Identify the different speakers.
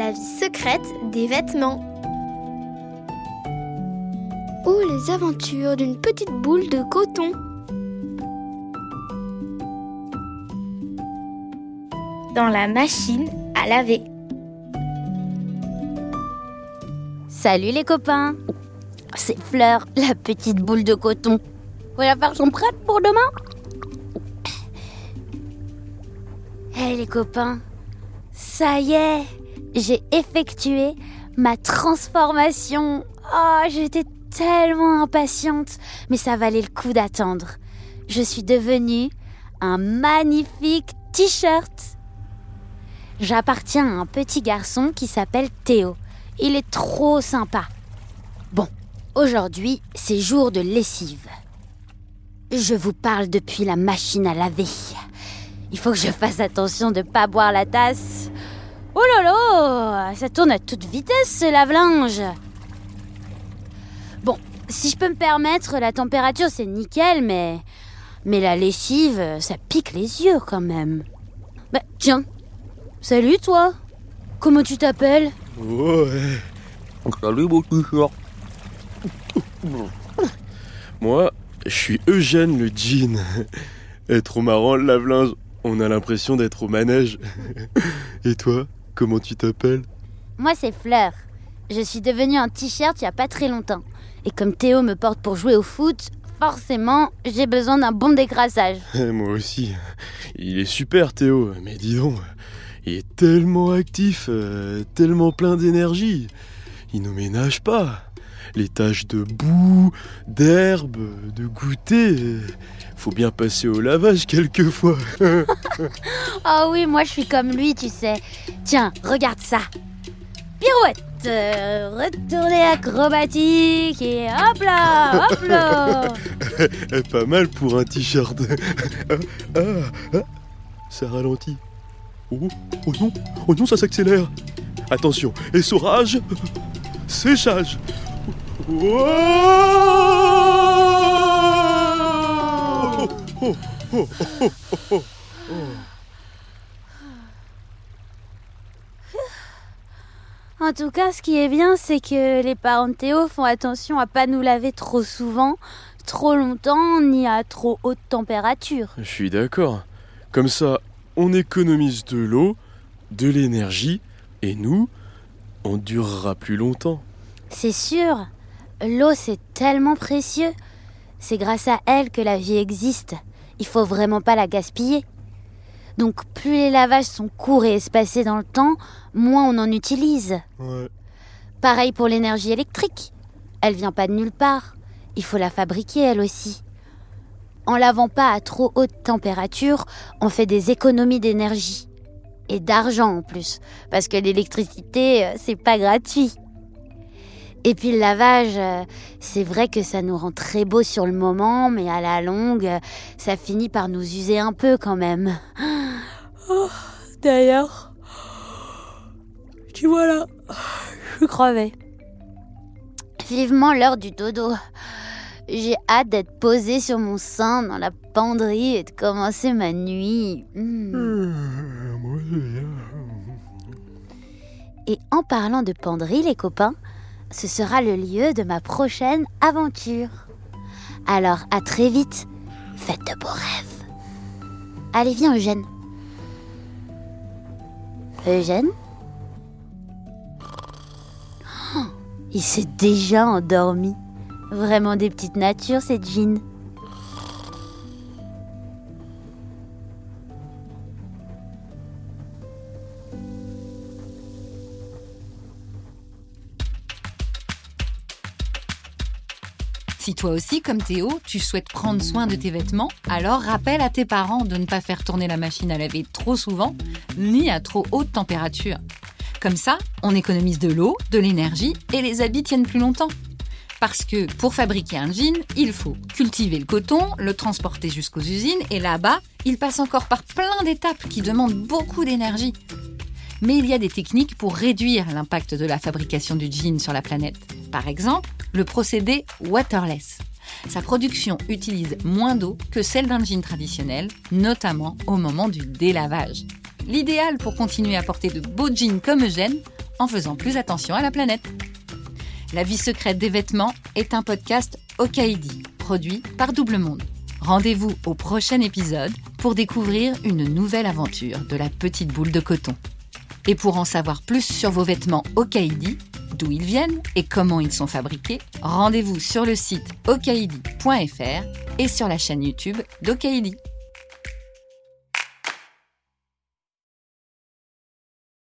Speaker 1: la vie secrète des vêtements. Ou les aventures d'une petite boule de coton. Dans la machine à laver.
Speaker 2: Salut les copains C'est Fleur, la petite boule de coton. Vos affaires sont prêtes pour demain Hé les copains, ça y est, j'ai effectué ma transformation. Oh, j'étais tellement impatiente, mais ça valait le coup d'attendre. Je suis devenue un magnifique t-shirt. J'appartiens à un petit garçon qui s'appelle Théo. Il est trop sympa. Bon, aujourd'hui, c'est jour de lessive. Je vous parle depuis la machine à laver. Il faut que je fasse attention de ne pas boire la tasse. Oh là là, ça tourne à toute vitesse ce lave-linge. Bon, si je peux me permettre, la température c'est nickel, mais mais la lessive, ça pique les yeux quand même. Bah tiens, salut toi. Comment tu t'appelles?
Speaker 3: Ouais. Salut mon t-shirt. Moi, je suis Eugène le jean. Et trop marrant le lave-linge. On a l'impression d'être au manège. Et toi, comment tu t'appelles?
Speaker 2: Moi c'est Fleur. Je suis devenue un t-shirt il y a pas très longtemps. Et comme Théo me porte pour jouer au foot, forcément, j'ai besoin d'un bon décrassage.
Speaker 3: Moi aussi. Il est super Théo, mais dis donc, il est tellement actif, euh, tellement plein d'énergie. Il ne ménage pas. Les taches de boue, d'herbe, de goûter. Faut bien passer au lavage quelquefois.
Speaker 2: Oh oui, moi je suis comme lui, tu sais. Tiens, regarde ça. Pirouette, euh, retournée acrobatique et hop là, hop là.
Speaker 3: Eh, Pas mal pour un t-shirt. Ah, ah. Ça ralentit. Oh, oh non, oh non, ça s'accélère. Attention, essorage, séchage. Oh, oh, oh.
Speaker 2: En tout cas, ce qui est bien, c'est que les parents de Théo font attention à pas nous laver trop souvent, trop longtemps, ni à trop haute température.
Speaker 3: Je suis d'accord. Comme ça, on économise de l'eau, de l'énergie, et nous, on durera plus longtemps.
Speaker 2: C'est sûr, l'eau c'est tellement précieux. C'est grâce à elle que la vie existe. Il faut vraiment pas la gaspiller. Donc plus les lavages sont courts et espacés dans le temps, moins on en utilise.
Speaker 3: Ouais.
Speaker 2: Pareil pour l'énergie électrique. Elle vient pas de nulle part. Il faut la fabriquer elle aussi. En lavant pas à trop haute température, on fait des économies d'énergie. Et d'argent en plus. Parce que l'électricité, euh, c'est pas gratuit. Et puis le lavage, euh, c'est vrai que ça nous rend très beau sur le moment, mais à la longue, euh, ça finit par nous user un peu quand même. Oh, D'ailleurs, tu vois là, je crevais. Vivement l'heure du dodo. J'ai hâte d'être posée sur mon sein dans la penderie et de commencer ma nuit. Hmm. Et en parlant de penderie, les copains, ce sera le lieu de ma prochaine aventure. Alors à très vite, faites de beaux rêves. Allez, viens Eugène. Eugène? Oh, Il s'est déjà endormi. Vraiment des petites natures, cette Jean.
Speaker 4: Si toi aussi, comme Théo, tu souhaites prendre soin de tes vêtements, alors rappelle à tes parents de ne pas faire tourner la machine à laver trop souvent, ni à trop haute température. Comme ça, on économise de l'eau, de l'énergie et les habits tiennent plus longtemps. Parce que pour fabriquer un jean, il faut cultiver le coton, le transporter jusqu'aux usines et là-bas, il passe encore par plein d'étapes qui demandent beaucoup d'énergie. Mais il y a des techniques pour réduire l'impact de la fabrication du jean sur la planète. Par exemple, le procédé waterless. Sa production utilise moins d'eau que celle d'un jean traditionnel, notamment au moment du délavage. L'idéal pour continuer à porter de beaux jeans comme Eugène, en faisant plus attention à la planète. La vie secrète des vêtements est un podcast Okaidi, produit par Double Monde. Rendez-vous au prochain épisode pour découvrir une nouvelle aventure de la petite boule de coton. Et pour en savoir plus sur vos vêtements Okaidi, d'où ils viennent et comment ils sont fabriqués, rendez-vous sur le site okaidi.fr et sur la chaîne YouTube d'Okaidi.